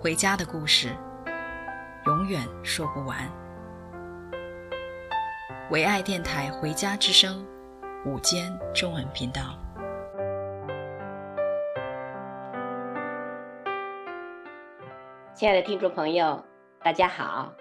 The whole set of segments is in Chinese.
回家的故事，永远说不完。唯爱电台《回家之声》午间中文频道，亲爱的听众朋友，大家好。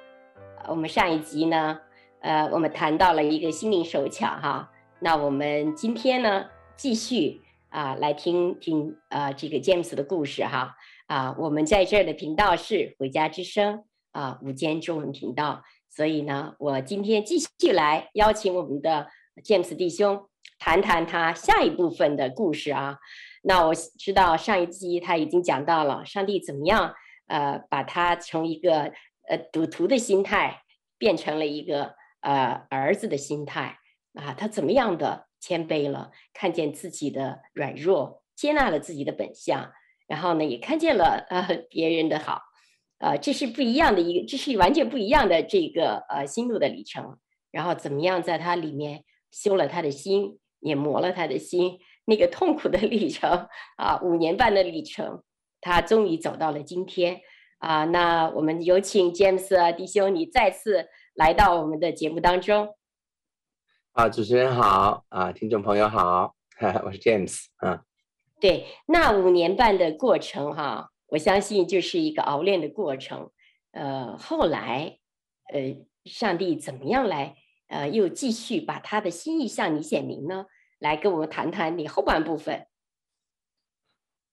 我们上一集呢，呃，我们谈到了一个心灵手巧哈。那我们今天呢，继续啊，来听听啊这个 James 的故事哈。啊，我们在这儿的频道是《回家之声》啊，午间中文频道。所以呢，我今天继续来邀请我们的 James 弟兄谈谈他下一部分的故事啊。那我知道上一期他已经讲到了上帝怎么样呃把他从一个呃赌徒的心态变成了一个呃儿子的心态啊，他怎么样的谦卑了，看见自己的软弱，接纳了自己的本相，然后呢也看见了呃 别人的好。呃，这是不一样的一个，这是完全不一样的这个呃心路的里程。然后怎么样在他里面修了他的心，也磨了他的心，那个痛苦的历程啊，五年半的历程，他终于走到了今天啊。那我们有请 James 弟兄，你再次来到我们的节目当中。啊，主持人好啊，听众朋友好，我是 James 啊。对，那五年半的过程哈、我相信就是一个熬炼的过程，呃，后来，呃，上帝怎么样来，呃，又继续把他的心意向你显明呢？来跟我们谈谈你后半部分。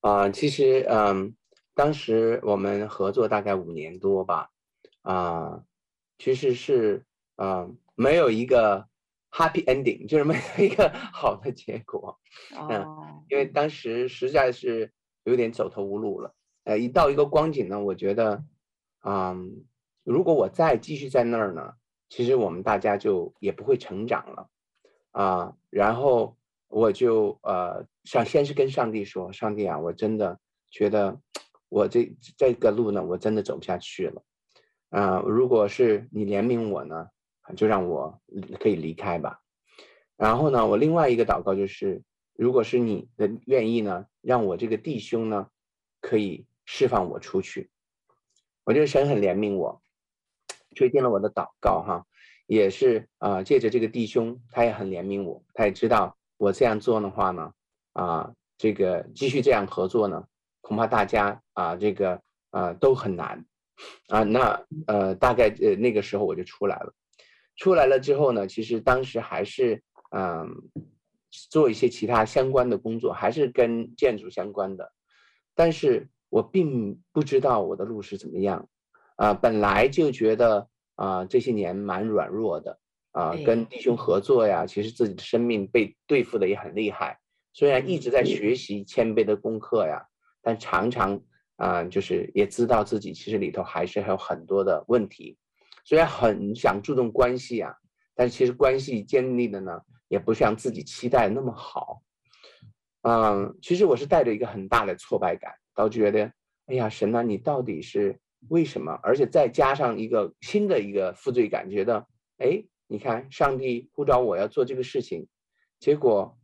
啊、其实，嗯、当时我们合作大概五年多吧，啊、其实是，啊、没有一个 happy ending，就是没有一个好的结果，嗯、呃，oh. 因为当时实在是有点走投无路了。呃，一到一个光景呢，我觉得，嗯，如果我再继续在那儿呢，其实我们大家就也不会成长了，啊，然后我就呃，想先是跟上帝说，上帝啊，我真的觉得我这这个路呢，我真的走不下去了，啊，如果是你怜悯我呢，就让我可以离开吧。然后呢，我另外一个祷告就是，如果是你的愿意呢，让我这个弟兄呢，可以。释放我出去，我觉得神很怜悯我，垂听了我的祷告哈，也是啊、借着这个弟兄，他也很怜悯我，他也知道我这样做的话呢，啊，这个继续这样合作呢，恐怕大家啊，这个啊都很难啊，那呃，大概呃那个时候我就出来了，出来了之后呢，其实当时还是嗯、呃，做一些其他相关的工作，还是跟建筑相关的，但是。我并不知道我的路是怎么样，啊、呃，本来就觉得啊、呃，这些年蛮软弱的，啊、呃，跟弟兄合作呀，其实自己的生命被对付的也很厉害。虽然一直在学习谦卑的功课呀，但常常啊、呃，就是也知道自己其实里头还是还有很多的问题。虽然很想注重关系啊，但其实关系建立的呢，也不像自己期待那么好。嗯、其实我是带着一个很大的挫败感。倒觉得，哎呀，神呐，你到底是为什么？而且再加上一个新的一个负罪感，觉得，哎，你看，上帝呼召我要做这个事情，结果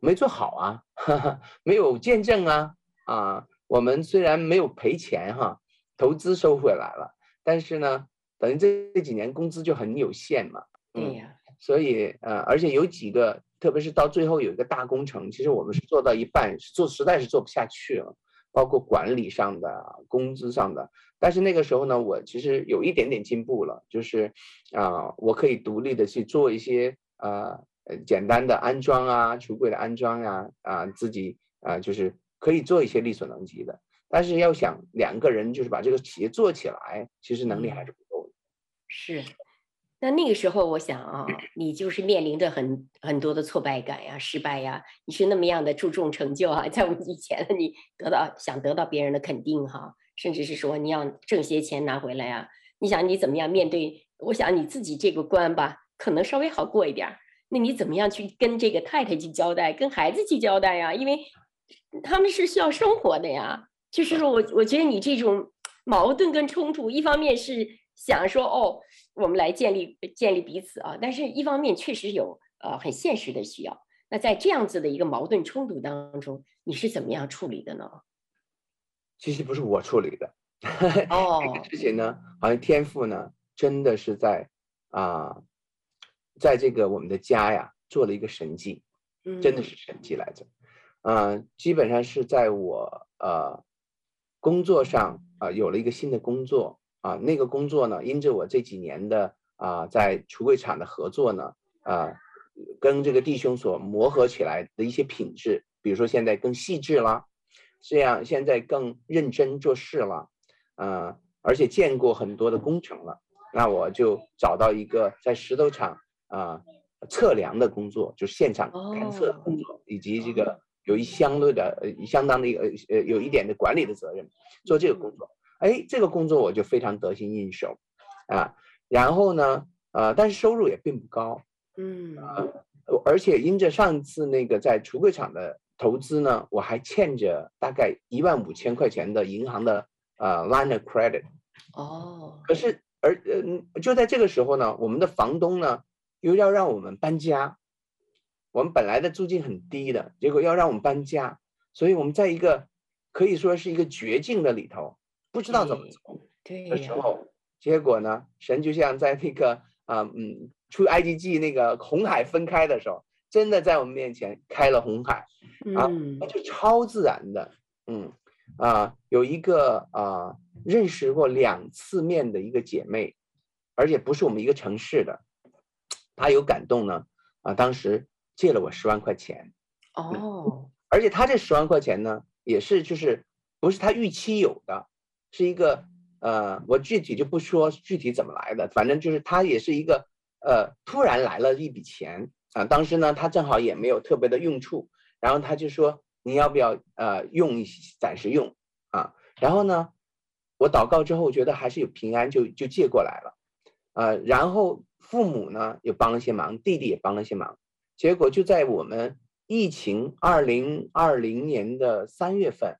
没做好啊，哈哈，没有见证啊，啊，我们虽然没有赔钱哈，投资收回来了，但是呢，等于这这几年工资就很有限嘛，嗯，所以呃，而且有几个，特别是到最后有一个大工程，其实我们是做到一半，做实在是做不下去了。包括管理上的、工资上的，但是那个时候呢，我其实有一点点进步了，就是啊、呃，我可以独立的去做一些呃简单的安装啊、橱柜的安装呀，啊、呃，自己啊、呃、就是可以做一些力所能及的。但是要想两个人就是把这个企业做起来，其实能力还是。是，那那个时候，我想啊，你就是面临着很很多的挫败感呀、失败呀。你是那么样的注重成就啊，在我们以前，你得到想得到别人的肯定哈，甚至是说你要挣些钱拿回来呀。你想你怎么样面对？我想你自己这个关吧，可能稍微好过一点。那你怎么样去跟这个太太去交代，跟孩子去交代呀？因为他们是需要生活的呀。就是说我我觉得你这种矛盾跟冲突，一方面是想说哦。我们来建立建立彼此啊，但是一方面确实有呃很现实的需要。那在这样子的一个矛盾冲突当中，你是怎么样处理的呢？其实不是我处理的，哦，这个事情呢，好像天赋呢真的是在啊、呃，在这个我们的家呀做了一个神迹，真的是神迹来着。嗯、呃，基本上是在我呃工作上啊、呃、有了一个新的工作。啊，那个工作呢，因着我这几年的啊，在橱柜厂的合作呢，啊，跟这个弟兄所磨合起来的一些品质，比如说现在更细致了，这样现在更认真做事了，啊，而且见过很多的工程了，那我就找到一个在石头厂啊测量的工作，就现场勘测的工作，以及这个有一相对的呃相当的一个呃有一点的管理的责任，做这个工作。哎，这个工作我就非常得心应手，啊，然后呢，呃，但是收入也并不高，嗯，呃，而且因着上次那个在橱柜厂的投资呢，我还欠着大概一万五千块钱的银行的呃 line of credit，哦，可是而呃就在这个时候呢，我们的房东呢又要让我们搬家，我们本来的租金很低的，结果要让我们搬家，所以我们在一个可以说是一个绝境的里头。不知道怎么走的时候，结果呢，神就像在那个啊嗯出埃及记那个红海分开的时候，真的在我们面前开了红海，啊，那就超自然的，嗯啊，有一个啊认识过两次面的一个姐妹，而且不是我们一个城市的，她有感动呢，啊，当时借了我十万块钱，哦，而且她这十万块钱呢，也是就是不是她预期有的。是一个呃，我具体就不说具体怎么来的，反正就是他也是一个呃，突然来了一笔钱啊。当时呢，他正好也没有特别的用处，然后他就说你要不要呃用一暂时用啊？然后呢，我祷告之后觉得还是有平安就，就借过来了，呃，然后父母呢也帮了些忙，弟弟也帮了些忙，结果就在我们疫情二零二零年的三月份，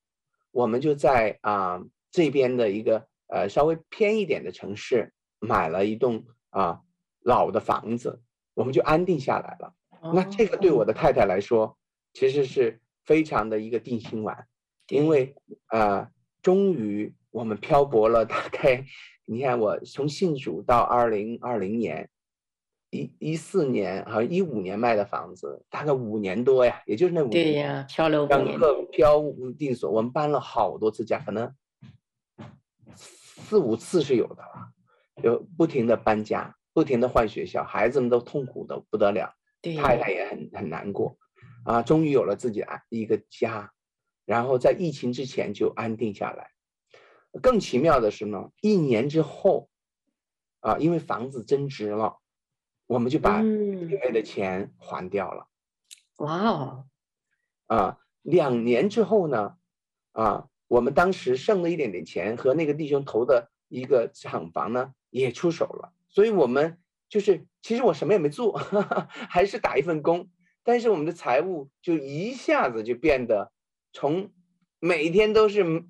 我们就在啊。这边的一个呃稍微偏一点的城市，买了一栋啊老的房子，我们就安定下来了。那这个对我的太太来说，其实是非常的一个定心丸，因为呃终于我们漂泊了大概，你看我从信主到二零二零年，一一四年好像一五年卖的房子，大概五年多呀，也就是那五年。对呀，漂流五年。漂无定所，我们搬了好多次家，可能。四五次是有的了，就不停的搬家，不停的换学校，孩子们都痛苦的不得了，太太也很很难过，啊，终于有了自己的一个家，然后在疫情之前就安定下来。更奇妙的是呢，一年之后，啊，因为房子增值了，我们就把里面的钱还掉了。嗯、哇哦，啊，两年之后呢，啊。我们当时剩了一点点钱，和那个弟兄投的一个厂房呢也出手了，所以我们就是其实我什么也没做，哈哈，还是打一份工，但是我们的财务就一下子就变得从每天都是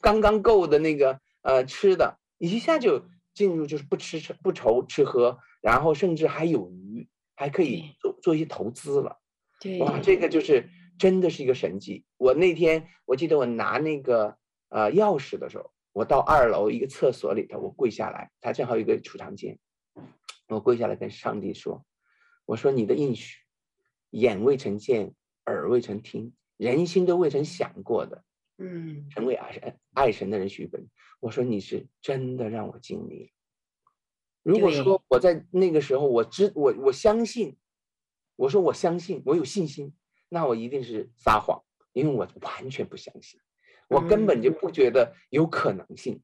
刚刚够的那个呃吃的，一下就进入就是不吃吃不愁吃喝，然后甚至还有余，还可以做做一些投资了。对，哇，这个就是。真的是一个神迹！我那天我记得我拿那个呃钥匙的时候，我到二楼一个厕所里头，我跪下来，他正好有一个储藏间，我跪下来跟上帝说：“我说你的应许，眼未曾见，耳未曾听，人心都未曾想过的，嗯，成为爱神爱神的人许本。我说你是真的让我经历了。如果说我在那个时候我知我我相信，我说我相信，我有信心。”那我一定是撒谎，因为我完全不相信，我根本就不觉得有可能性。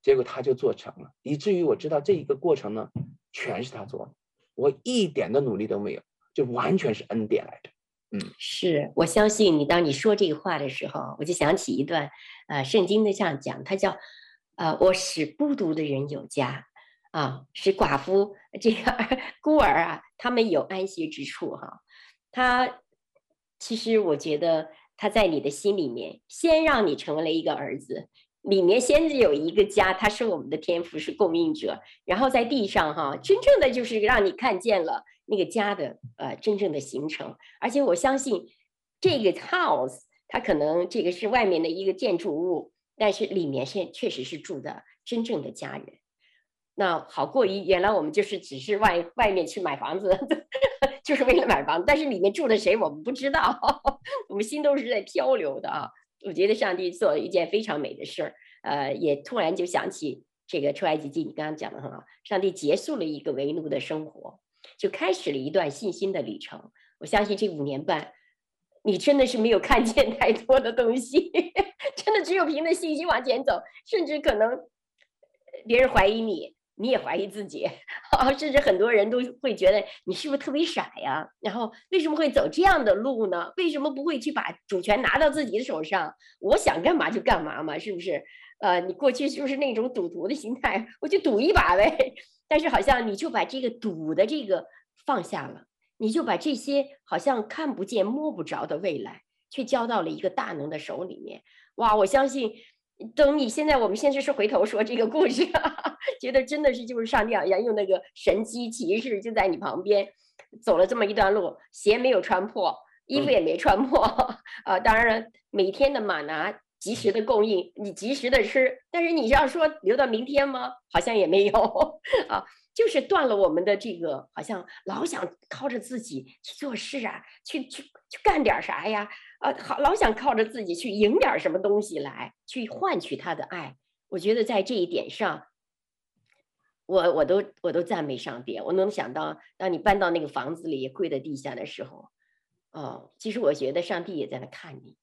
结果他就做成了，以至于我知道这一个过程呢，全是他做的，我一点的努力都没有，就完全是恩典来的。嗯，是我相信你。当你说这个话的时候，我就想起一段，呃，圣经的这样讲，他叫，呃，我使孤独的人有家，啊，使寡妇这个 孤儿啊，他们有安息之处哈。他其实我觉得他在你的心里面，先让你成为了一个儿子。里面先有一个家，他是我们的天赋，是供应者。然后在地上哈，真正的就是让你看见了那个家的呃真正的形成。而且我相信这个 house，它可能这个是外面的一个建筑物，但是里面现确实是住的真正的家人。那好过于原来我们就是只是外外面去买房子，就是为了买房，但是里面住的谁我们不知道，我们心都是在漂流的啊。我觉得上帝做了一件非常美的事儿，呃，也突然就想起这个出埃及记，你刚刚讲的很好，上帝结束了一个为奴的生活，就开始了一段信心的旅程。我相信这五年半，你真的是没有看见太多的东西，真的只有凭着信心往前走，甚至可能别人怀疑你。你也怀疑自己，甚至很多人都会觉得你是不是特别傻呀？然后为什么会走这样的路呢？为什么不会去把主权拿到自己的手上？我想干嘛就干嘛嘛，是不是？呃，你过去就是那种赌徒的心态，我就赌一把呗。但是好像你就把这个赌的这个放下了，你就把这些好像看不见摸不着的未来，却交到了一个大能的手里面。哇，我相信。等你现在，我们现在是回头说这个故事，觉得真的是就是上帝好像用那个神机骑士就在你旁边走了这么一段路，鞋没有穿破，衣服也没穿破，呃，当然每天的马拿及时的供应，你及时的吃，但是你要说留到明天吗？好像也没有 啊。就是断了我们的这个，好像老想靠着自己去做事啊，去去去干点啥呀？啊，好，老想靠着自己去赢点什么东西来，去换取他的爱。我觉得在这一点上，我我都我都赞美上帝。我能想到，当你搬到那个房子里跪在地下的时候，哦，其实我觉得上帝也在那看你，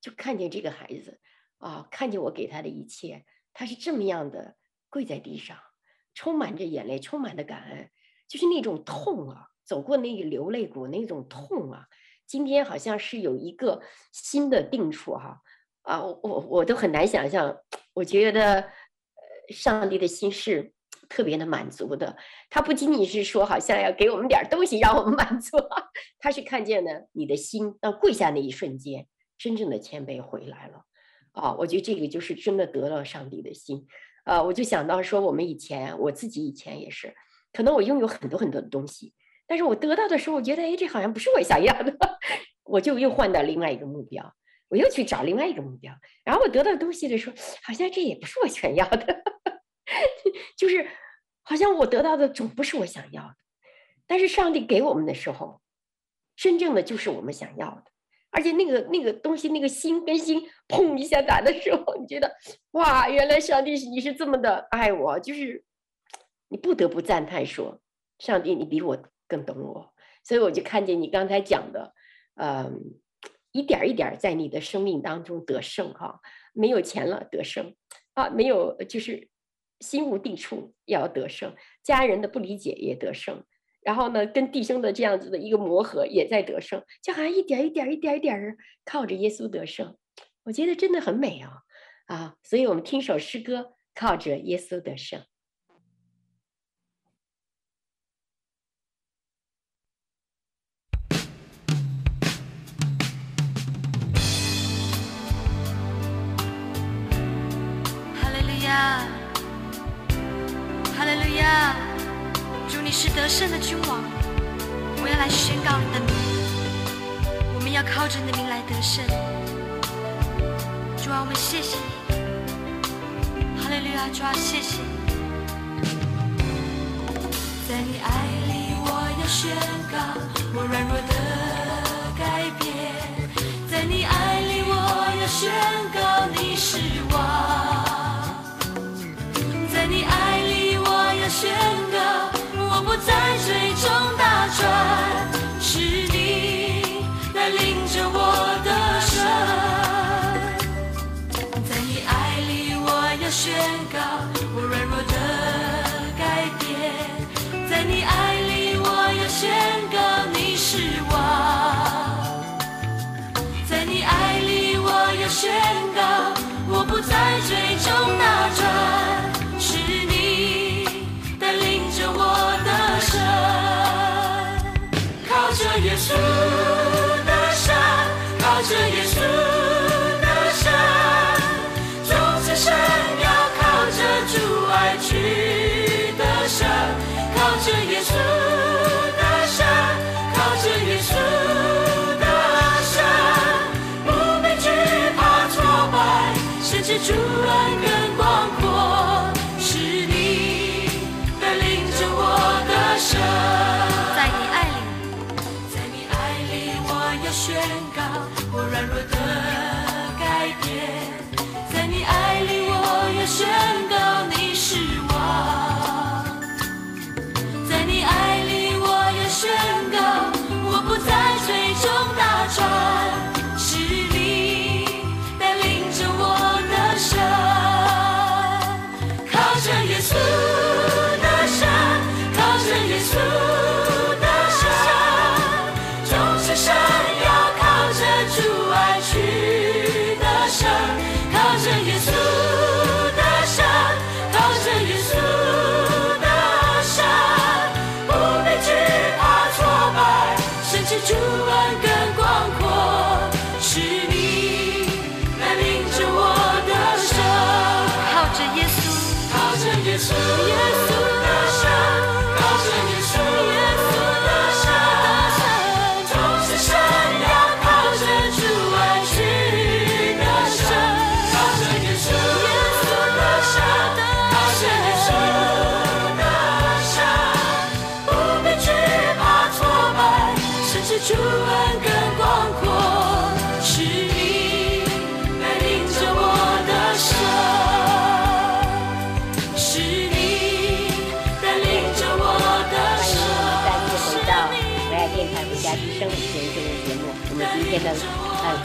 就看见这个孩子啊，看见我给他的一切，他是这么样的跪在地上。充满着眼泪，充满着感恩，就是那种痛啊，走过那个流泪谷那种痛啊。今天好像是有一个新的定处哈啊，我我都很难想象。我觉得，上帝的心是特别的满足的。他不仅仅是说好像要给我们点东西让我们满足，他是看见了你的心到跪下那一瞬间，真正的谦卑回来了。啊，我觉得这个就是真的得了上帝的心。呃，我就想到说，我们以前，我自己以前也是，可能我拥有很多很多的东西，但是我得到的时候，我觉得，哎，这好像不是我想要的，我就又换到另外一个目标，我又去找另外一个目标，然后我得到东西的时候，好像这也不是我想要的，就是好像我得到的总不是我想要的，但是上帝给我们的时候，真正的就是我们想要的。而且那个那个东西，那个心跟心砰一下打的时候，你觉得哇，原来上帝你是这么的爱我，就是你不得不赞叹说，上帝你比我更懂我。所以我就看见你刚才讲的，嗯，一点一点在你的生命当中得胜哈，没有钱了得胜啊，没有就是心无地处要得胜，家人的不理解也得胜。然后呢，跟弟兄的这样子的一个磨合，也在得胜，就好像一点一点、一点一点靠着耶稣得胜，我觉得真的很美啊啊！所以我们听首诗歌，靠着耶稣得胜。是得胜的君王，我要来宣告你的名。我们要靠着你的名来得胜。主啊，我们谢谢你。哈利路亚，主啊，谢谢你。在你爱里，我要宣告我软弱的改变。在你爱里，我要宣告你是王。在你爱里，我要宣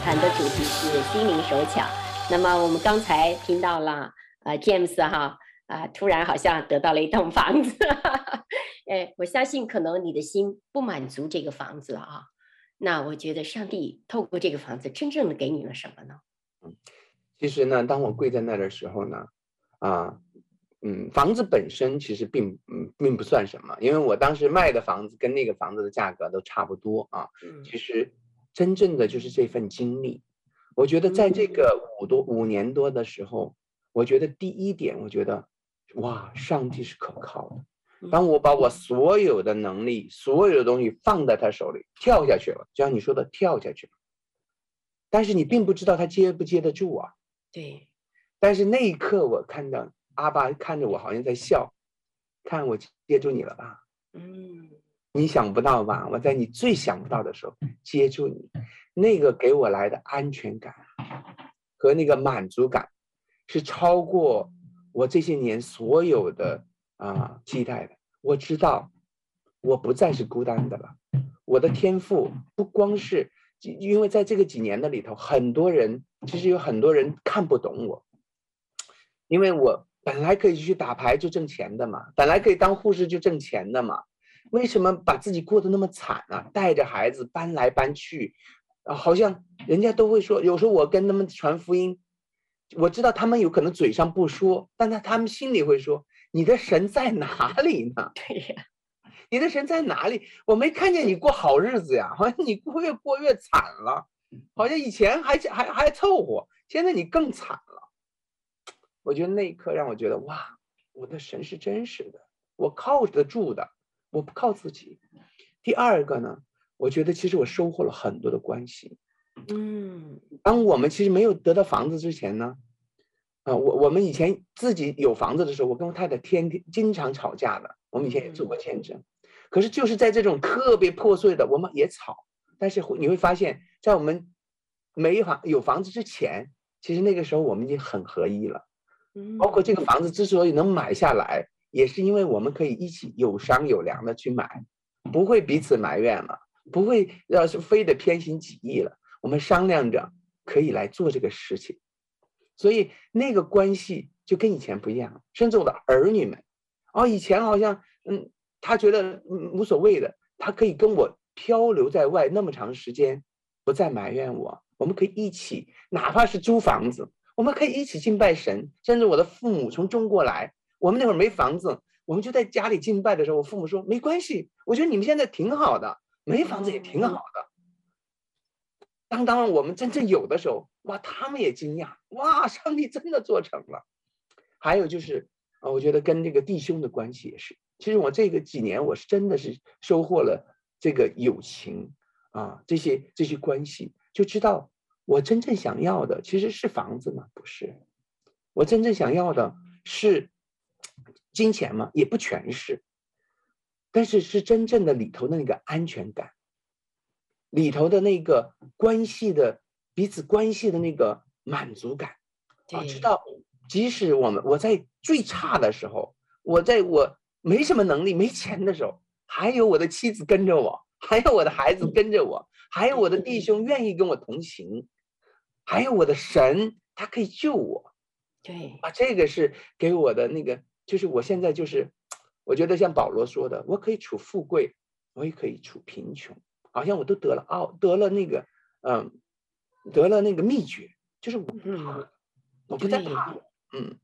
谈的主题是心灵手巧。那么我们刚才听到了呃 James 哈啊、呃，突然好像得到了一栋房子。哎，我相信可能你的心不满足这个房子啊。那我觉得上帝透过这个房子真正的给你了什么呢？嗯其实呢，当我跪在那儿的时候呢，啊，嗯，房子本身其实并嗯并不算什么，因为我当时卖的房子跟那个房子的价格都差不多啊。嗯其实真正的就是这份经历。我觉得在这个五多五年多的时候，我觉得第一点，我觉得哇，上帝是可靠的。当我把我所有的能力、所有的东西放在他手里，跳下去了，就像你说的，跳下去了。但是你并不知道他接不接得住啊。对，但是那一刻，我看到阿爸看着我，好像在笑，看我接住你了吧？嗯，你想不到吧？我在你最想不到的时候接住你，那个给我来的安全感和那个满足感，是超过我这些年所有的啊期待的。我知道，我不再是孤单的了。我的天赋不光是，因为在这个几年的里头，很多人其实有很多人看不懂我，因为我本来可以去打牌就挣钱的嘛，本来可以当护士就挣钱的嘛，为什么把自己过得那么惨啊？带着孩子搬来搬去，啊，好像人家都会说，有时候我跟他们传福音，我知道他们有可能嘴上不说，但他他们心里会说：“你的神在哪里呢？”对呀，你的神在哪里？我没看见你过好日子呀，好像你过越过越惨了，好像以前还还还凑合，现在你更惨了。我觉得那一刻让我觉得哇，我的神是真实的，我靠得住的，我不靠自己。第二个呢，我觉得其实我收获了很多的关系。嗯，当我们其实没有得到房子之前呢，啊，我我们以前自己有房子的时候，我跟我太太天天经常吵架的，我们以前也做过见证。可是就是在这种特别破碎的，我们也吵，但是你会发现，在我们没房有房子之前，其实那个时候我们已经很合一了。包括这个房子之所以能买下来，也是因为我们可以一起有商有量的去买，不会彼此埋怨了，不会要是非得偏心己意了。我们商量着可以来做这个事情，所以那个关系就跟以前不一样。甚至我的儿女们，哦，以前好像嗯，他觉得无所谓的，他可以跟我漂流在外那么长时间，不再埋怨我。我们可以一起，哪怕是租房子。我们可以一起敬拜神，甚至我的父母从中国来，我们那会儿没房子，我们就在家里敬拜的时候，我父母说没关系，我觉得你们现在挺好的，没房子也挺好的。当当我们真正有的时候，哇，他们也惊讶，哇，上帝真的做成了。还有就是啊，我觉得跟这个弟兄的关系也是。其实我这个几年，我是真的是收获了这个友情啊，这些这些关系，就知道我真正想要的其实是房子吗？不是，我真正想要的是金钱吗？也不全是，但是是真正的里头的那个安全感，里头的那个关系的彼此关系的那个满足感啊，知道即使我们我在最差的时候，我在我。没什么能力、没钱的时候，还有我的妻子跟着我，还有我的孩子跟着我，还有我的弟兄愿意跟我同行，还有我的神，他可以救我。对，啊，这个是给我的那个，就是我现在就是，我觉得像保罗说的，我可以处富贵，我也可以处贫穷，好像我都得了奥，得了那个，嗯，得了那个秘诀，就是我，嗯，我不再怕了，嗯，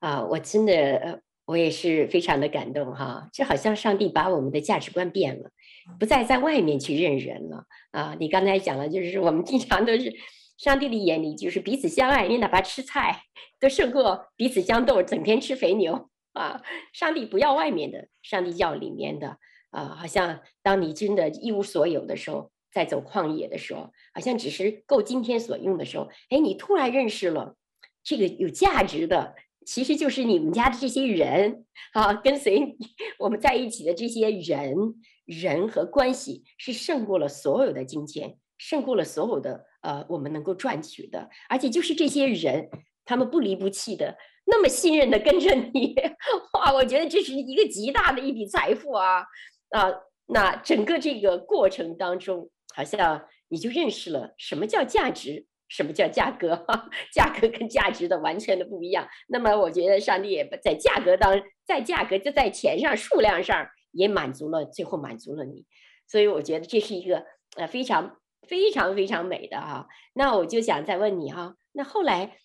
啊，我真的。我也是非常的感动哈，就好像上帝把我们的价值观变了，不再在外面去认人了啊！你刚才讲了，就是我们经常都是上帝的眼里就是彼此相爱，你哪怕吃菜都胜过彼此相斗，整天吃肥牛啊！上帝不要外面的，上帝要里面的啊！好像当你真的一无所有的时候，在走旷野的时候，好像只是够今天所用的时候，哎，你突然认识了这个有价值的。其实就是你们家的这些人啊，跟随我们在一起的这些人，人和关系是胜过了所有的金钱，胜过了所有的呃我们能够赚取的，而且就是这些人，他们不离不弃的，那么信任的跟着你，哇，我觉得这是一个极大的一笔财富啊啊！那整个这个过程当中，好像你就认识了什么叫价值。什么叫价格？价格跟价值的完全的不一样。那么，我觉得上帝也在价格当，在价格就在钱上、数量上也满足了，最后满足了你。所以，我觉得这是一个呃非常非常非常美的哈。那我就想再问你哈，那后来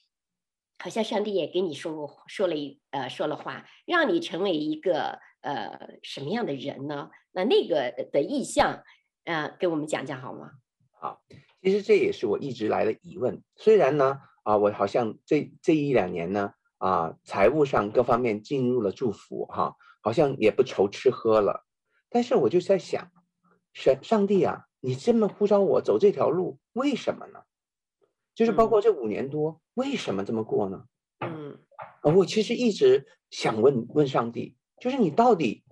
好像上帝也给你说过说了一呃说了话，让你成为一个呃什么样的人呢？那那个的意象，呃，给我们讲讲好吗？好。其实这也是我一直来的疑问。虽然呢，啊，我好像这这一两年呢，啊，财务上各方面进入了祝福，哈、好像也不愁吃喝了。但是我就在想，神上帝啊，你这么呼召我走这条路，为什么呢？就是包括这五年多，嗯、为什么这么过呢？嗯，我其实一直想问问上帝，就是你到底，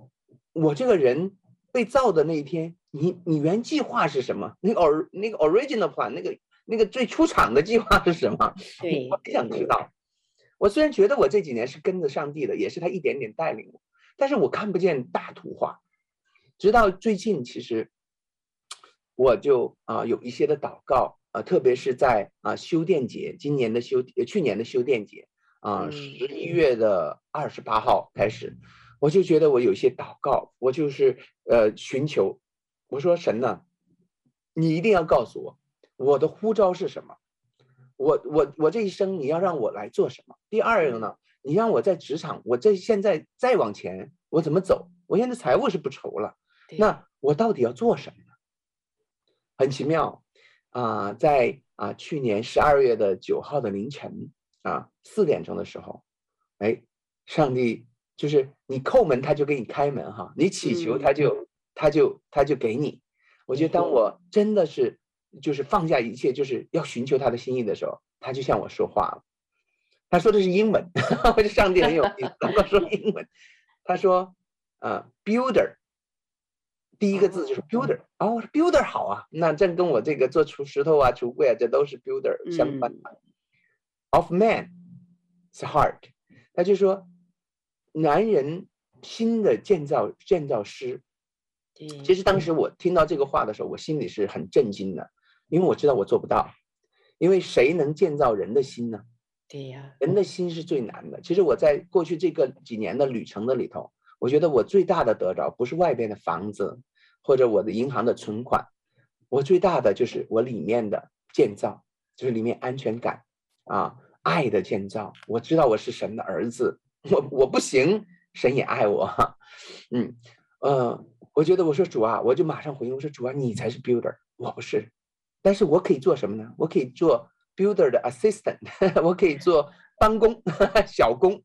我这个人被造的那一天。你你原计划是什么？那个 or 那个 original plan 那个那个最出场的计划是什么？对，我也想知道。我虽然觉得我这几年是跟着上帝的，也是他一点点带领我，但是我看不见大图画。直到最近，其实我就啊、呃、有一些的祷告啊、呃，特别是在啊、呃、修电节，今年的修去年的修电节啊，十、呃、一月的二十八号开始，我就觉得我有些祷告，我就是呃寻求。我说神呢，你一定要告诉我，我的呼召是什么？我我我这一生你要让我来做什么？第二个呢，你让我在职场，我这现在再往前，我怎么走？我现在财务是不愁了，那我到底要做什么呢？很奇妙啊、呃，在啊、呃、去年十二月的九号的凌晨啊四点钟的时候，哎，上帝就是你叩门他就给你开门哈，你祈求他就。嗯他就他就给你，我觉得当我真的是就是放下一切，就是要寻求他的心意的时候，他就向我说话了。他说的是英文，我就上帝很有意思，他说英文。他说：“呃，builder，第一个字就是 builder。哦，我说 builder 好啊，那这跟我这个做厨石头啊、橱柜啊，这都是 builder 相关的。Of man is heart。他就说，男人新的建造建造师。”其实当时我听到这个话的时候，我心里是很震惊的，因为我知道我做不到，因为谁能建造人的心呢？对呀，人的心是最难的。其实我在过去这个几年的旅程的里头，我觉得我最大的得着不是外边的房子或者我的银行的存款，我最大的就是我里面的建造，就是里面安全感啊，爱的建造。我知道我是神的儿子，我我不行，神也爱我，嗯，呃。我觉得我说主啊，我就马上回应我说主啊，你才是 builder，我不是，但是我可以做什么呢？我可以做 builder 的 assistant，我可以做帮工、小工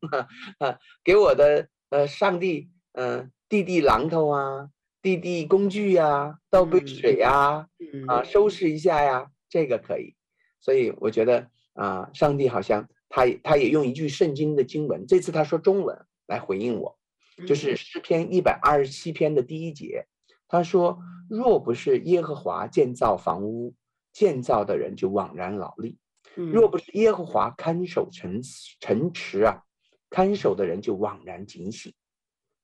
啊，给我的呃上帝嗯递递榔头啊，递递工具呀、啊，倒杯水呀、啊，啊收拾一下呀，这个可以。所以我觉得啊，上帝好像他他也用一句圣经的经文，这次他说中文来回应我，就是。诗篇一百二十七篇的第一节，他说：若不是耶和华建造房屋，建造的人就枉然劳力；若不是耶和华看守城城池啊，看守的人就枉然警醒。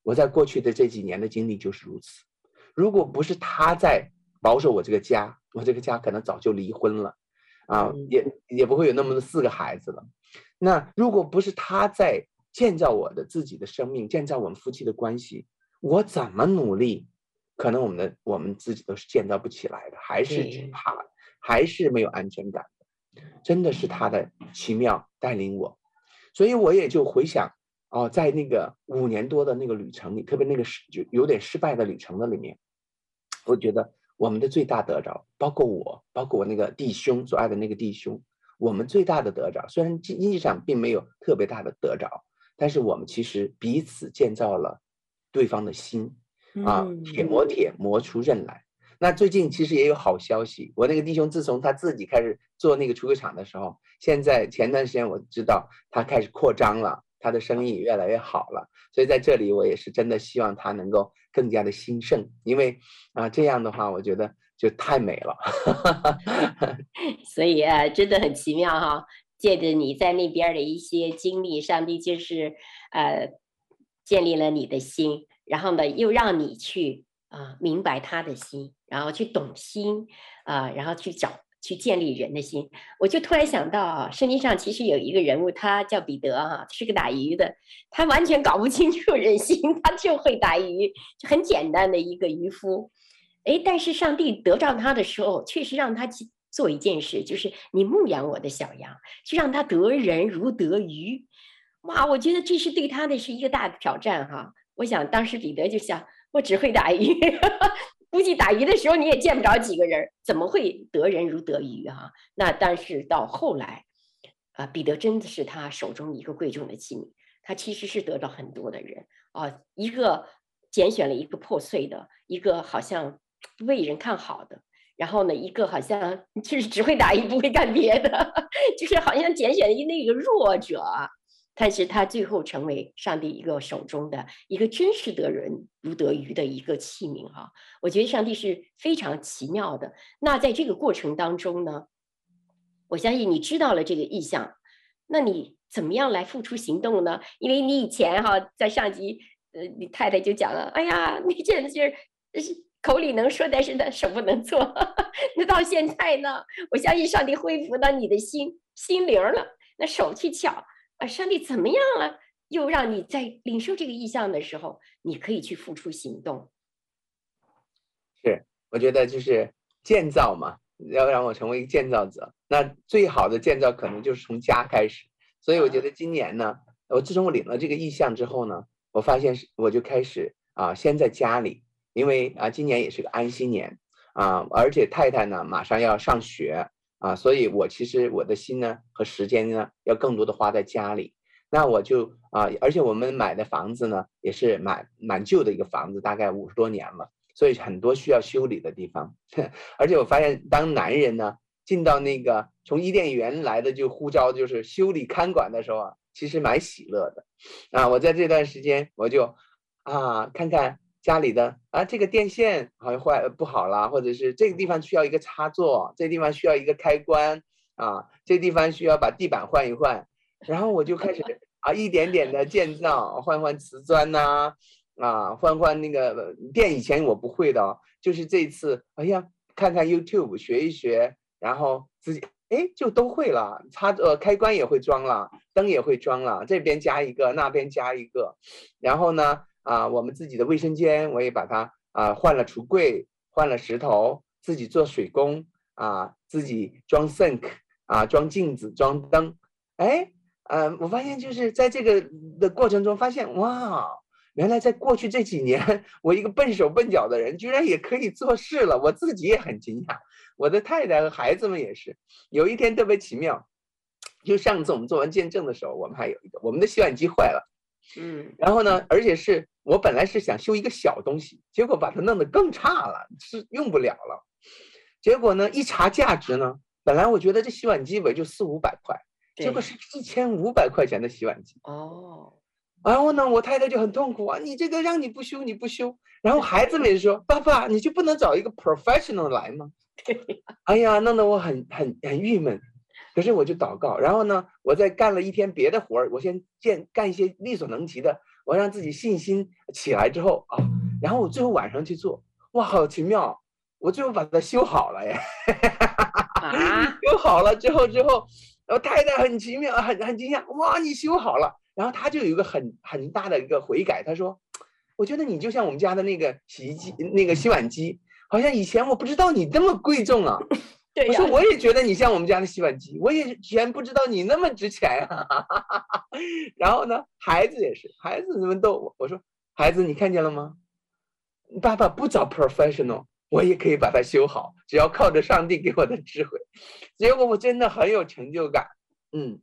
我在过去的这几年的经历就是如此。如果不是他在保守我这个家，我这个家可能早就离婚了。啊，也也不会有那么多四个孩子了。那如果不是他在建造我的自己的生命，建造我们夫妻的关系，我怎么努力，可能我们的我们自己都是建造不起来的，还是惧怕，还是没有安全感。真的是他的奇妙带领我，所以我也就回想哦，在那个五年多的那个旅程里，特别那个失就有点失败的旅程的里面，我觉得。我们的最大得着，包括我，包括我那个弟兄所爱的那个弟兄，我们最大的得着，虽然经济上并没有特别大的得着，但是我们其实彼此建造了对方的心，啊，铁磨铁磨出刃来。那最近其实也有好消息，我那个弟兄自从他自己开始做那个脏柜厂的时候，现在前段时间我知道他开始扩张了。他的生意越来越好了，所以在这里我也是真的希望他能够更加的兴盛，因为啊这样的话，我觉得就太美了。所以啊，真的很奇妙哈，借着你在那边的一些经历，上帝就是呃建立了你的心，然后呢又让你去啊明白他的心，然后去懂心啊，然后去找。去建立人的心，我就突然想到啊，圣经上其实有一个人物，他叫彼得哈，是个打鱼的，他完全搞不清楚人心，他就会打鱼，就很简单的一个渔夫，哎，但是上帝得着他的时候，确实让他去做一件事，就是你牧养我的小羊，就让他得人如得鱼，哇，我觉得这是对他的是一个大的挑战哈，我想当时彼得就想，我只会打鱼。估计打鱼的时候你也见不着几个人，怎么会得人如得鱼啊？那但是到后来，啊，彼得真的是他手中一个贵重的器皿，他其实是得到很多的人啊，一个拣选了一个破碎的，一个好像不被人看好的，然后呢，一个好像 就是只会打鱼不会干别的，就是好像拣选了一那个弱者。但是他最后成为上帝一个手中的一个真实得人如得鱼的一个器皿哈，我觉得上帝是非常奇妙的。那在这个过程当中呢，我相信你知道了这个意象，那你怎么样来付出行动呢？因为你以前哈在上集，呃，你太太就讲了，哎呀，你这就是口里能说，但是呢手不能做。那到现在呢，我相信上帝恢复到你的心心灵了，那手去巧。啊，上帝怎么样了？又让你在领受这个意象的时候，你可以去付出行动。是，我觉得就是建造嘛，要让我成为一个建造者。那最好的建造可能就是从家开始。所以我觉得今年呢，我自从我领了这个意向之后呢，我发现是我就开始啊，先在家里，因为啊，今年也是个安息年啊，而且太太呢马上要上学。啊，所以我其实我的心呢和时间呢要更多的花在家里，那我就啊，而且我们买的房子呢也是蛮蛮旧的一个房子，大概五十多年了，所以很多需要修理的地方。而且我发现，当男人呢进到那个从伊甸园来的就呼召就是修理看管的时候啊，其实蛮喜乐的。啊，我在这段时间我就啊看看。家里的啊，这个电线好像坏不好了，或者是这个地方需要一个插座，这地方需要一个开关啊，这地方需要把地板换一换，然后我就开始啊，一点点的建造，换换瓷砖呐，啊，换换那个电，以前我不会的，就是这次，哎呀，看看 YouTube 学一学，然后自己哎就都会了，插呃开关也会装了，灯也会装了，这边加一个，那边加一个，然后呢。啊，我们自己的卫生间，我也把它啊换了橱柜，换了石头，自己做水工啊，自己装 sink 啊，装镜子，装灯。哎，嗯、啊，我发现就是在这个的过程中，发现哇，原来在过去这几年，我一个笨手笨脚的人，居然也可以做事了，我自己也很惊讶。我的太太和孩子们也是。有一天特别奇妙，就上次我们做完见证的时候，我们还有一个我们的洗碗机坏了，嗯，然后呢，而且是我本来是想修一个小东西，结果把它弄得更差了，是用不了了。结果呢，一查价值呢，本来我觉得这洗碗机也就四五百块，结果是一千五百块钱的洗碗机。哦。然后呢，我太太就很痛苦啊！你这个让你不修，你不修。然后孩子们也说：“爸爸，你就不能找一个 professional 来吗？” 哎呀，弄得我很很很郁闷。可是我就祷告，然后呢，我再干了一天别的活儿，我先见干一些力所能及的，我让自己信心起来之后啊，然后我最后晚上去做，哇，好奇妙！我最后把它修好了耶！啊，修好了之后之后，我太太很奇妙，很很惊讶，哇，你修好了。然后他就有一个很很大的一个悔改，他说：“我觉得你就像我们家的那个洗衣机，那个洗碗机，好像以前我不知道你这么贵重啊。”我说我也觉得你像我们家的洗碗机，我也以前不知道你那么值钱啊。然后呢，孩子也是，孩子们都我，我说孩子，你看见了吗？爸爸不找 professional，我也可以把它修好，只要靠着上帝给我的智慧。结果我真的很有成就感，嗯。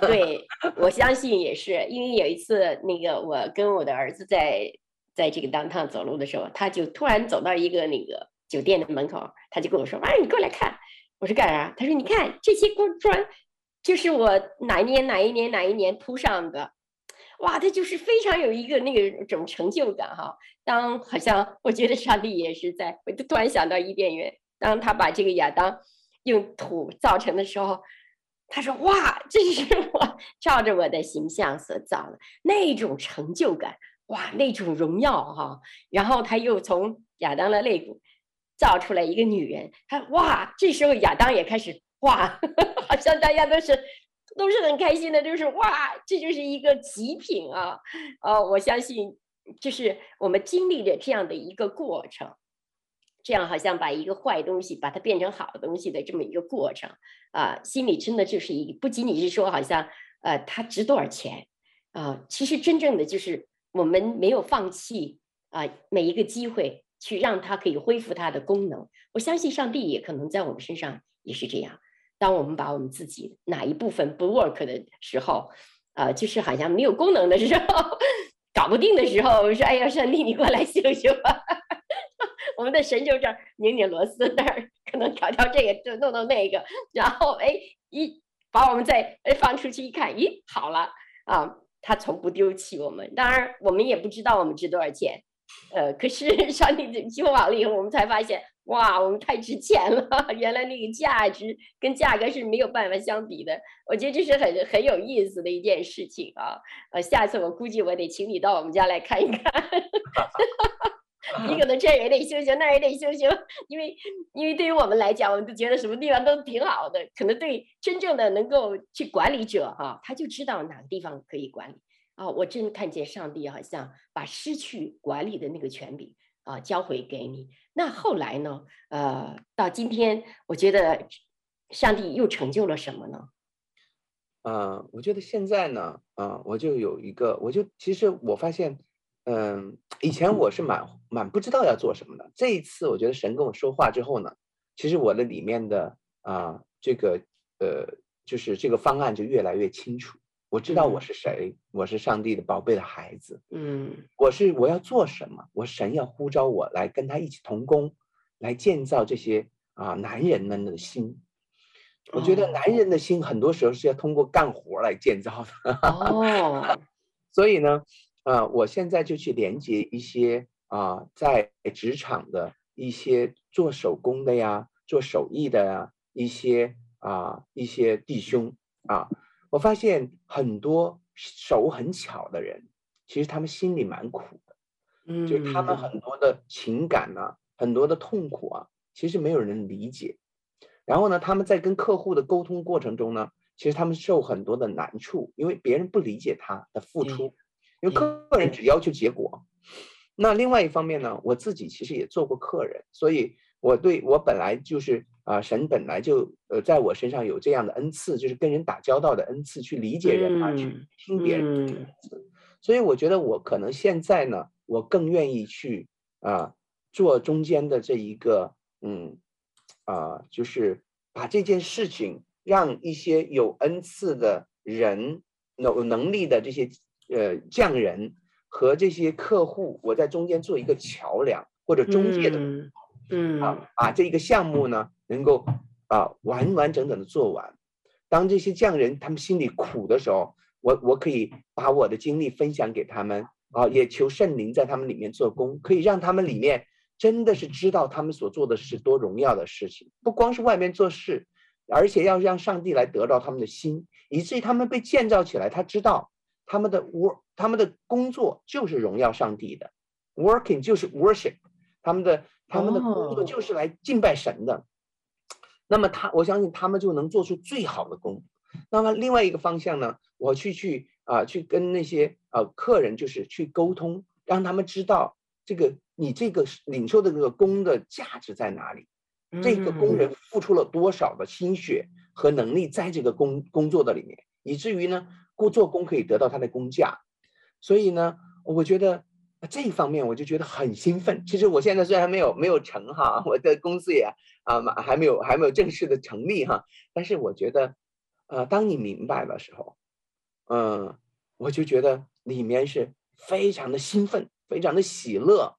对，我相信也是，因为有一次，那个我跟我的儿子在在这个当趟走路的时候，他就突然走到一个那个酒店的门口，他就跟我说：“哎，你过来看。”我说：“干啥？”他说：“你看这些锅砖，就是我哪一年哪一年哪一年铺上的，哇，他就是非常有一个那个种成就感哈。当好像我觉得上帝也是在，我就突然想到伊甸园，当他把这个亚当用土造成的时候。”他说：“哇，这是我照着我的形象所造的那种成就感，哇，那种荣耀哈。然后他又从亚当的肋骨造出来一个女人，他哇，这时候亚当也开始哇，好像大家都是都是很开心的，就是哇，这就是一个极品啊！哦，我相信，就是我们经历了这样的一个过程。”这样好像把一个坏东西把它变成好东西的这么一个过程啊，心里真的就是一不仅仅是说好像呃它值多少钱啊，其实真正的就是我们没有放弃啊每一个机会去让它可以恢复它的功能。我相信上帝也可能在我们身上也是这样。当我们把我们自己哪一部分不 work 的时候，啊，就是好像没有功能的时候，搞不定的时候，我们说哎呀，上帝你过来修修吧。我们的神就这儿拧拧螺丝，那儿可能调调这个，就弄弄那个，然后哎一把我们再哎放出去一看，咦好了啊，他从不丢弃我们。当然我们也不知道我们值多少钱，呃，可是 上帝修好了以后，我们才发现哇，我们太值钱了，原来那个价值跟价格是没有办法相比的。我觉得这是很很有意思的一件事情啊。呃，下次我估计我得请你到我们家来看一看。你可能这也得修修，那也得修修，因为因为对于我们来讲，我们都觉得什么地方都挺好的。可能对真正的能够去管理者哈、啊，他就知道哪个地方可以管理啊。我真看见上帝好像把失去管理的那个权柄啊交回给你。那后来呢？呃，到今天，我觉得上帝又成就了什么呢？呃，我觉得现在呢，呃，我就有一个，我就其实我发现。嗯，以前我是蛮蛮不知道要做什么的。这一次，我觉得神跟我说话之后呢，其实我的里面的啊、这个呃，就是这个方案就越来越清楚。我知道我是谁，我是上帝的宝贝的孩子。嗯，我是我要做什么？我神要呼召我来跟他一起同工，来建造这些啊、呃、男人们的心。我觉得男人的心很多时候是要通过干活来建造的。哦，所以呢。啊、呃，我现在就去连接一些啊、呃，在职场的一些做手工的呀，做手艺的呀，一些啊、呃，一些弟兄啊，我发现很多手很巧的人，其实他们心里蛮苦的，嗯，就是他们很多的情感呢、啊，很多的痛苦啊，其实没有人理解。然后呢，他们在跟客户的沟通过程中呢，其实他们受很多的难处，因为别人不理解他的付出。嗯因为客人只要求结果，那另外一方面呢，我自己其实也做过客人，所以我对我本来就是啊、呃，神本来就呃在我身上有这样的恩赐，就是跟人打交道的恩赐，去理解人啊，去听别人。所以我觉得我可能现在呢，我更愿意去啊做中间的这一个，嗯啊，就是把这件事情让一些有恩赐的人、有能力的这些呃匠人和这些客户，我在中间做一个桥梁或者中介的，嗯，嗯啊，把这一个项目呢能够啊完完整整的做完。当这些匠人他们心里苦的时候，我我可以把我的经历分享给他们啊，也求圣灵在他们里面做工，可以让他们里面真的是知道他们所做的是多荣耀的事情，不光是外面做事，而且要让上帝来得到他们的心，以至于他们被建造起来。他知道他们的 work，他们的工作就是荣耀上帝的，working 就是 worship，他们的他们的工作就是来敬拜神的。那么他，我相信他们就能做出最好的工。那么另外一个方向呢，我去去啊、呃，去跟那些呃客人，就是去沟通，让他们知道这个你这个领受的这个工的价值在哪里，这个工人付出了多少的心血和能力在这个工工作的里面，以至于呢，过做工可以得到他的工价。所以呢，我觉得。那这一方面我就觉得很兴奋。其实我现在虽然没有没有成哈，我的公司也啊还没有还没有正式的成立哈，但是我觉得，呃，当你明白的时候，嗯、我就觉得里面是非常的兴奋，非常的喜乐，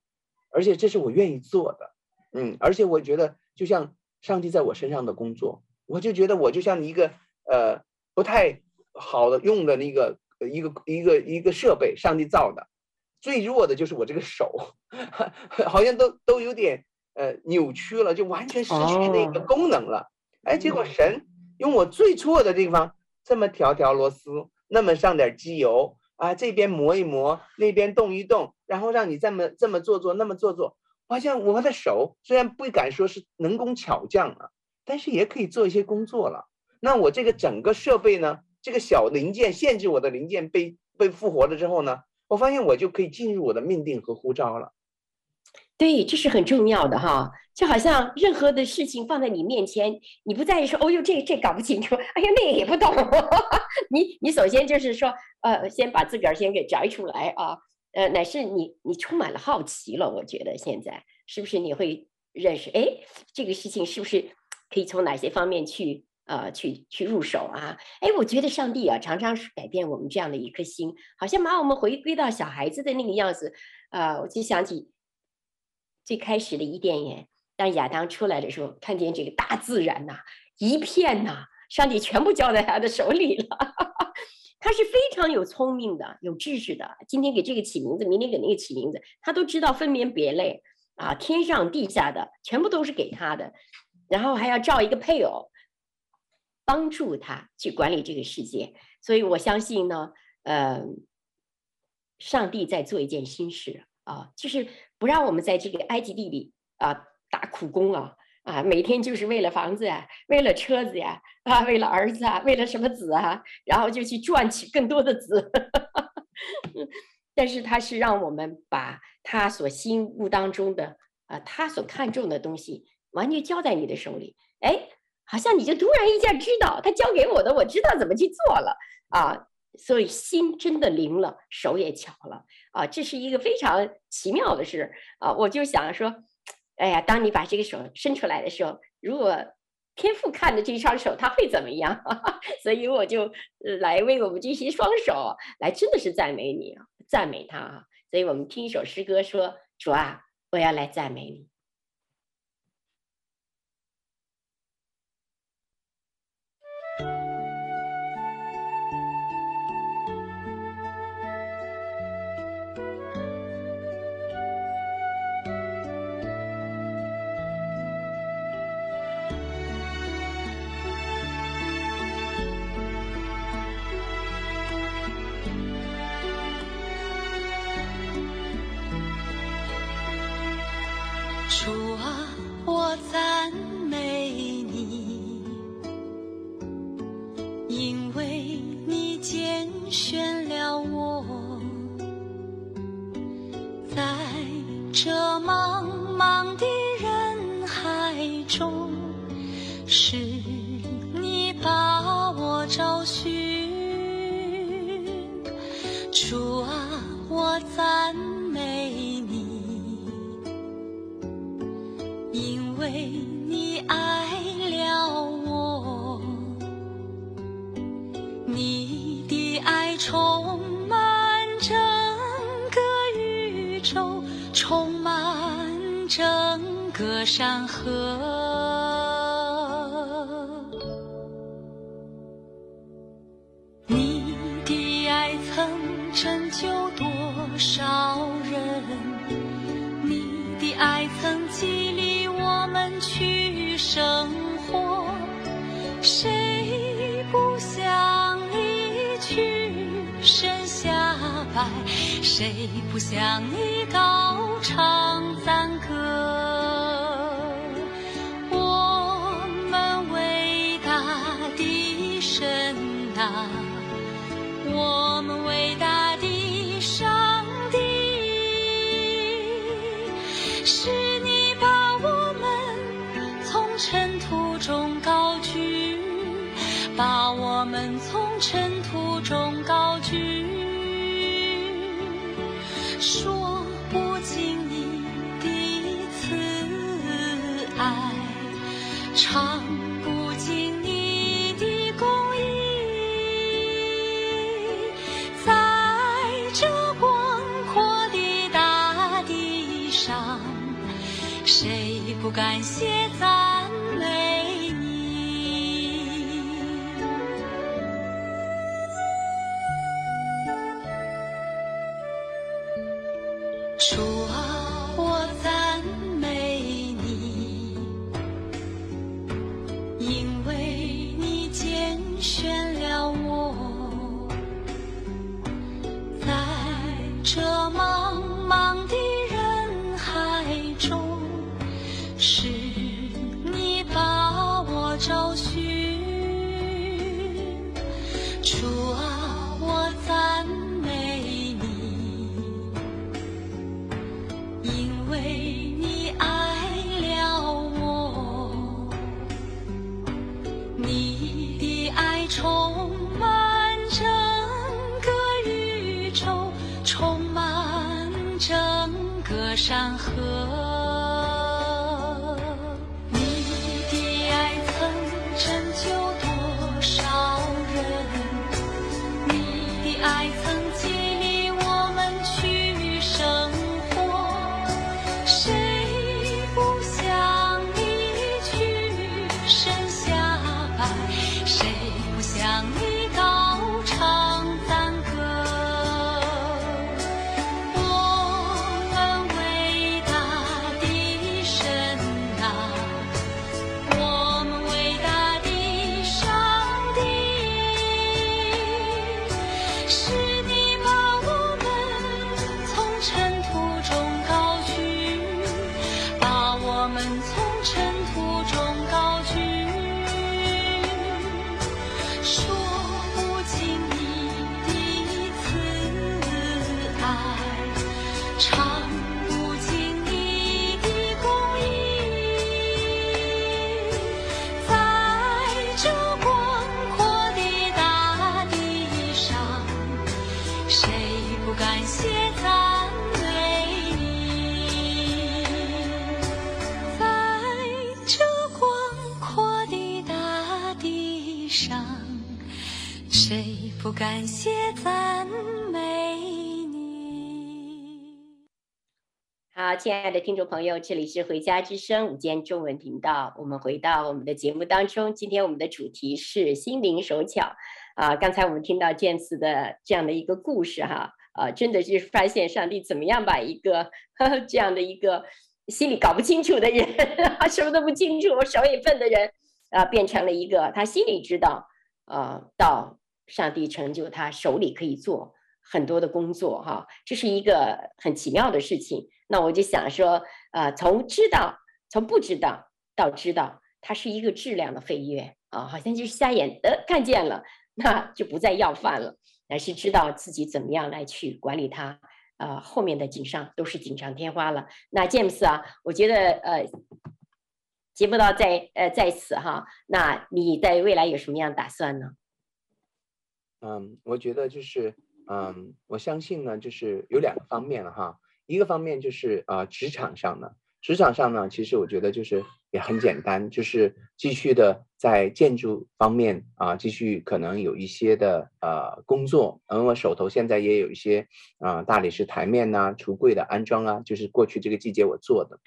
而且这是我愿意做的，嗯，而且我觉得就像上帝在我身上的工作，我就觉得我就像一个呃不太好的用的那个一个一个一个设备，上帝造的。最弱的就是我这个手，好像都都有点呃扭曲了，就完全失去那个功能了。哎，结果神用我最错的地方，这么调调螺丝，那么上点机油啊，这边磨一磨，那边动一动，然后让你这么这么做做，那么做做，好像我的手虽然不敢说是能工巧匠了，但是也可以做一些工作了。那我这个整个设备呢，这个小零件限制我的零件被被复活了之后呢？我发现我就可以进入我的命定和呼召了。对，这是很重要的哈。就好像任何的事情放在你面前，你不在意说，哦哟，这这搞不清楚，哎呀，那个也不懂。你你首先就是说，呃，先把自个儿先给摘出来啊，呃，乃是你你充满了好奇了。我觉得现在是不是你会认识？哎，这个事情是不是可以从哪些方面去？呃，去去入手啊！哎，我觉得上帝啊，常常是改变我们这样的一颗心，好像把我们回归到小孩子的那个样子。呃，我就想起最开始的伊甸园，当亚当出来的时候，看见这个大自然呐、一片呐、上帝全部交在他的手里了。他是非常有聪明的，有知识的。今天给这个起名字，明天给那个起名字，他都知道分门别类啊，天上地下的全部都是给他的，然后还要照一个配偶。帮助他去管理这个世界，所以我相信呢，呃，上帝在做一件新事啊，就是不让我们在这个埃及地里啊打苦工啊啊，每天就是为了房子呀，为了车子呀，啊，为了儿子啊，为了什么子啊，然后就去赚取更多的子。但是他是让我们把他所心目当中的啊，他所看重的东西完全交在你的手里，哎。好像你就突然一下知道他教给我的，我知道怎么去做了啊，所以心真的灵了，手也巧了啊，这是一个非常奇妙的事啊。我就想说，哎呀，当你把这个手伸出来的时候，如果天父看着这双手，他会怎么样？所以我就来为我们这些双手来，真的是赞美你啊，赞美他啊。所以我们听一首诗歌，说主啊，我要来赞美你。尘土中高举，把我们从尘土中高举，说不尽你的慈爱，唱不尽你的公义，在这广阔的大地上，谁不感谢？亲爱的听众朋友，这里是《回家之声》午间中文频道。我们回到我们的节目当中，今天我们的主题是心灵手巧。啊，刚才我们听到建慈的这样的一个故事，哈，啊，真的是发现上帝怎么样把一个呵呵这样的一个心里搞不清楚的人，啊什么都不清楚、手也笨的人，啊，变成了一个他心里知道，啊，到。上帝成就他手里可以做很多的工作，哈，这是一个很奇妙的事情。那我就想说，呃，从知道，从不知道到知道，它是一个质量的飞跃啊，好像就是瞎眼的看见了，那就不再要饭了，而是知道自己怎么样来去管理它，呃，后面的锦上都是锦上添花了。那詹姆斯啊，我觉得呃，节目到在呃在此哈，那你在未来有什么样打算呢？嗯，我觉得就是，嗯，我相信呢，就是有两个方面了哈。一个方面就是啊，职场上呢，职场上呢，其实我觉得就是也很简单，就是继续的在建筑方面啊，继续可能有一些的呃工作。而我手头现在也有一些啊大理石台面呐、啊、橱柜的安装啊，就是过去这个季节我做的。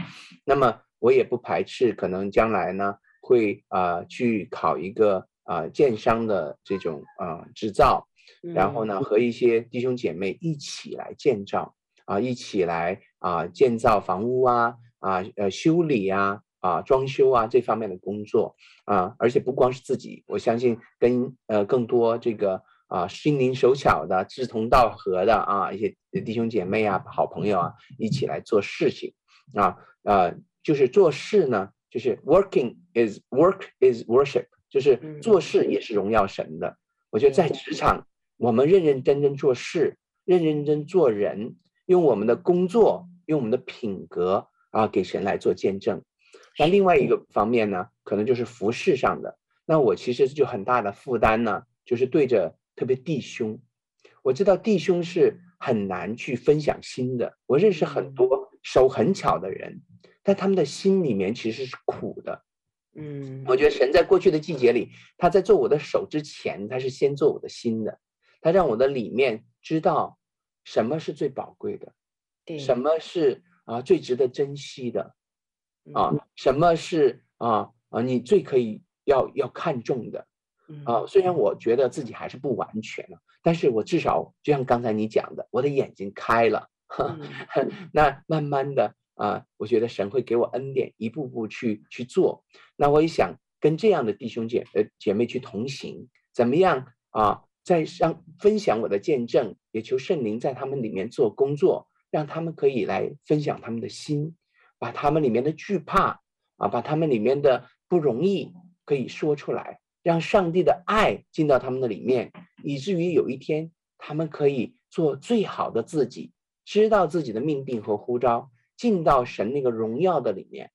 那么我也不排斥可能将来呢会啊去考一个啊建商的这种啊执照，然后呢和一些弟兄姐妹一起来建造啊，一起来啊建造房屋啊。啊，呃，修理啊，啊，装修啊，这方面的工作啊，而且不光是自己，我相信跟呃更多这个啊心灵手巧的、志同道合的啊一些弟兄姐妹啊、好朋友啊一起来做事情啊，呃，就是做事呢，就是 working is work is worship，就是做事也是荣耀神的。我觉得在职场，我们认认真真做事，认认真真做人，用我们的工作，用我们的品格。啊，给神来做见证。那另外一个方面呢，可能就是服饰上的。那我其实就很大的负担呢，就是对着特别弟兄。我知道弟兄是很难去分享心的。我认识很多手很巧的人，但他们的心里面其实是苦的。嗯，我觉得神在过去的季节里，他在做我的手之前，他是先做我的心的。他让我的里面知道什么是最宝贵的，对，什么是。啊，最值得珍惜的，啊，什么是啊啊？你最可以要要看重的，啊，虽然我觉得自己还是不完全了，但是我至少就像刚才你讲的，我的眼睛开了，那慢慢的啊，我觉得神会给我恩典，一步步去去做。那我也想跟这样的弟兄姐呃姐妹去同行，怎么样啊？在上分享我的见证，也求圣灵在他们里面做工作。让他们可以来分享他们的心，把他们里面的惧怕啊，把他们里面的不容易可以说出来，让上帝的爱进到他们的里面，以至于有一天他们可以做最好的自己，知道自己的命定和呼召，进到神那个荣耀的里面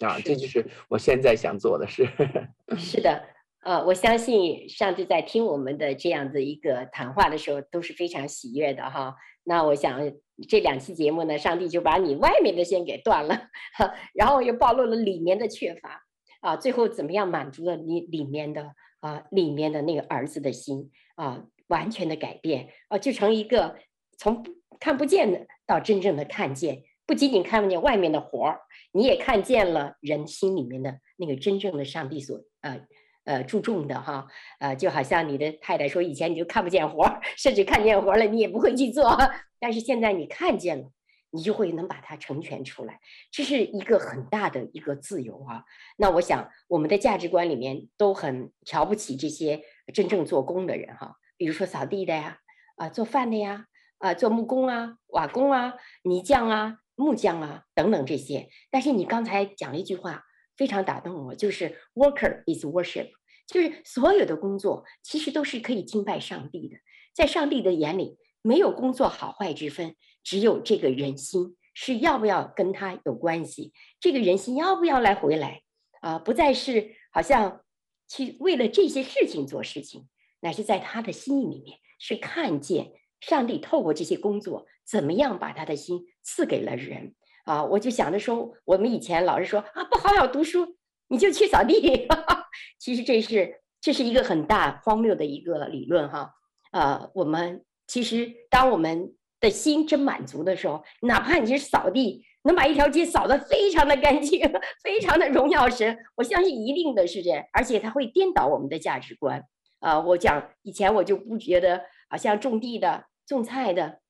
啊，这就是我现在想做的事。是的。呃，我相信上帝在听我们的这样的一个谈话的时候都是非常喜悦的哈。那我想这两期节目呢，上帝就把你外面的线给断了，然后又暴露了里面的缺乏啊，最后怎么样满足了你里面的啊，里面的那个儿子的心啊，完全的改变啊，就成一个从看不见的到真正的看见，不仅仅看不见外面的活儿，你也看见了人心里面的那个真正的上帝所啊。呃，注重的哈，呃，就好像你的太太说，以前你就看不见活儿，甚至看见活儿了，你也不会去做，但是现在你看见了，你就会能把它成全出来，这是一个很大的一个自由啊。那我想，我们的价值观里面都很瞧不起这些真正做工的人哈，比如说扫地的呀，啊，做饭的呀，啊，做木工啊、瓦工啊、泥匠啊、木匠啊等等这些。但是你刚才讲了一句话。非常打动我，就是 worker is worship，就是所有的工作其实都是可以敬拜上帝的，在上帝的眼里没有工作好坏之分，只有这个人心是要不要跟他有关系，这个人心要不要来回来啊？不再是好像去为了这些事情做事情，乃是在他的心里面是看见上帝透过这些工作怎么样把他的心赐给了人。啊，我就想着说，我们以前老是说啊，不好好读书，你就去扫地。哈哈，其实这是这是一个很大荒谬的一个理论哈。啊，我们其实当我们的心真满足的时候，哪怕你是扫地，能把一条街扫得非常的干净，非常的荣耀神，我相信一定的是这样，而且它会颠倒我们的价值观。啊，我讲以前我就不觉得，好像种地的、种菜的，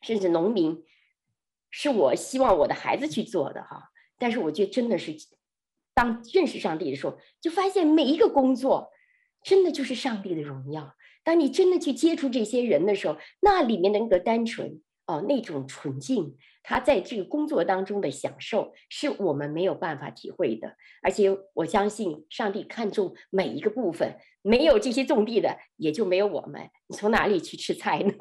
甚至农民。是我希望我的孩子去做的哈，但是我觉得真的是，当认识上帝的时候，就发现每一个工作，真的就是上帝的荣耀。当你真的去接触这些人的时候，那里面的那个单纯哦，那种纯净，他在这个工作当中的享受，是我们没有办法体会的。而且我相信上帝看重每一个部分，没有这些种地的，也就没有我们。你从哪里去吃菜呢？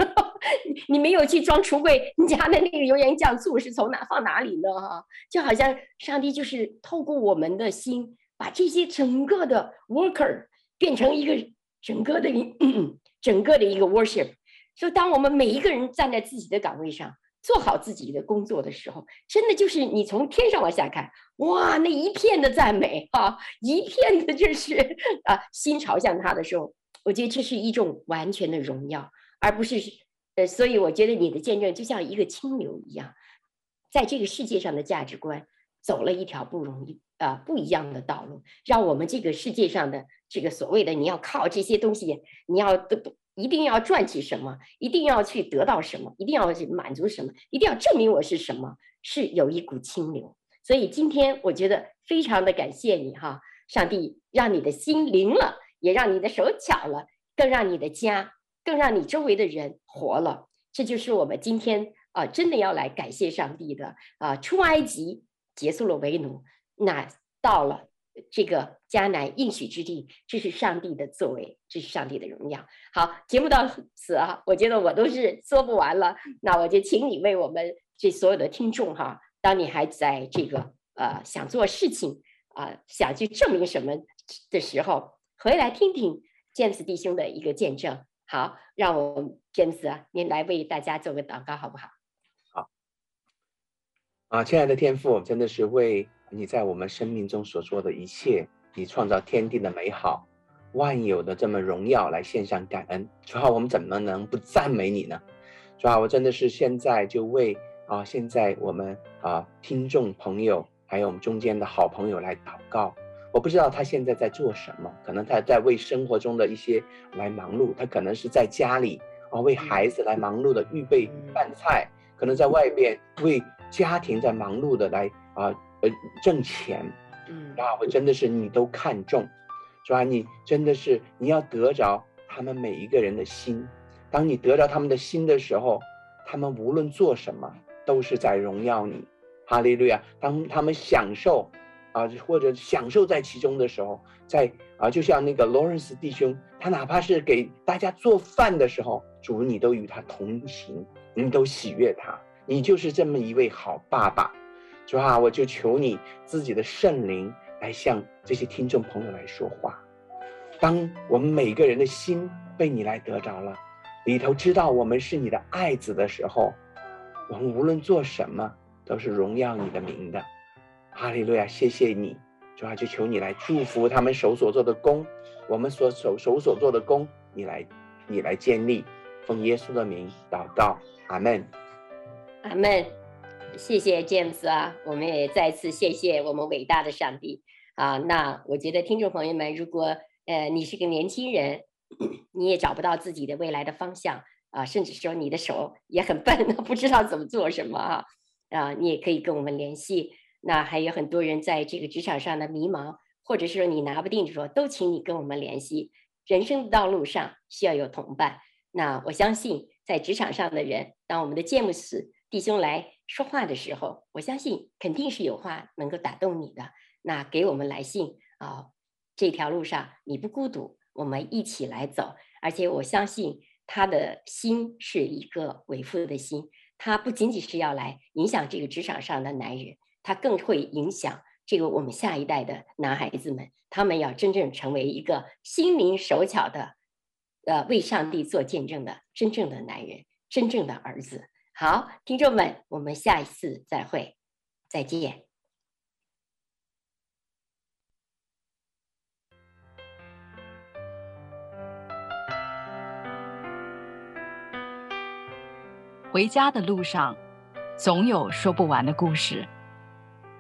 你没有去装橱柜，你家的那个油盐酱醋是从哪放哪里呢？哈，就好像上帝就是透过我们的心，把这些整个的 worker 变成一个整个的一 整个的一个 worship。所以，当我们每一个人站在自己的岗位上，做好自己的工作的时候，真的就是你从天上往下看，哇，那一片的赞美啊，一片的就是 啊，心朝向他的时候，我觉得这是一种完全的荣耀，而不是呃，所以我觉得你的见证就像一个清流一样，在这个世界上的价值观走了一条不容易啊、不一样的道路，让我们这个世界上的这个所谓的你要靠这些东西，你要得。一定要赚取什么？一定要去得到什么？一定要去满足什么？一定要证明我是什么？是有一股清流。所以今天我觉得非常的感谢你哈，上帝让你的心灵了，也让你的手巧了，更让你的家，更让你周围的人活了。这就是我们今天啊，真的要来感谢上帝的啊，出埃及结束了为奴，那到了。这个迦南应许之地，这是上帝的作为，这是上帝的荣耀。好，节目到此啊，我觉得我都是说不完了。那我就请你为我们这所有的听众哈，当你还在这个呃想做事情啊、想去证明什么的时候，回来听听见此弟兄的一个见证。好，让我们 James 啊，您来为大家做个祷告，好不好？好。啊，亲爱的天父，真的是为。你在我们生命中所做的一切，你创造天地的美好，万有的这么荣耀，来献上感恩。主啊，我们怎么能不赞美你呢？主啊，我真的是现在就为啊，现在我们啊听众朋友，还有我们中间的好朋友来祷告。我不知道他现在在做什么，可能他在为生活中的一些来忙碌，他可能是在家里啊为孩子来忙碌的预备饭菜，可能在外边为家庭在忙碌的来啊。呃，挣钱，嗯，啊，我真的是你都看重，是吧？你真的是你要得着他们每一个人的心，当你得着他们的心的时候，他们无论做什么都是在荣耀你，哈利路亚！当他们享受啊，或者享受在其中的时候，在啊，就像那个 Lawrence 弟兄，他哪怕是给大家做饭的时候，主你都与他同行，你都喜悦他，你就是这么一位好爸爸。主啊，我就求你自己的圣灵来向这些听众朋友来说话。当我们每个人的心被你来得着了，里头知道我们是你的爱子的时候，我们无论做什么都是荣耀你的名的。哈利路亚，谢谢你，主啊，就求你来祝福他们手所做的工，我们所手手所做的工，你来你来建立，奉耶稣的名祷告，阿门，阿门。谢谢 James 啊，我们也再次谢谢我们伟大的上帝啊。那我觉得听众朋友们，如果呃你是个年轻人，你也找不到自己的未来的方向啊，甚至说你的手也很笨，不知道怎么做什么啊啊，你也可以跟我们联系。那还有很多人在这个职场上的迷茫，或者是说你拿不定的时候，都请你跟我们联系。人生的道路上需要有同伴。那我相信在职场上的人，当我们的詹姆斯弟兄来。说话的时候，我相信肯定是有话能够打动你的。那给我们来信啊，这条路上你不孤独，我们一起来走。而且我相信他的心是一个为父的心，他不仅仅是要来影响这个职场上的男人，他更会影响这个我们下一代的男孩子们，他们要真正成为一个心灵手巧的，呃，为上帝做见证的真正的男人，真正的儿子。好，听众们，我们下一次再会，再见。回家的路上，总有说不完的故事。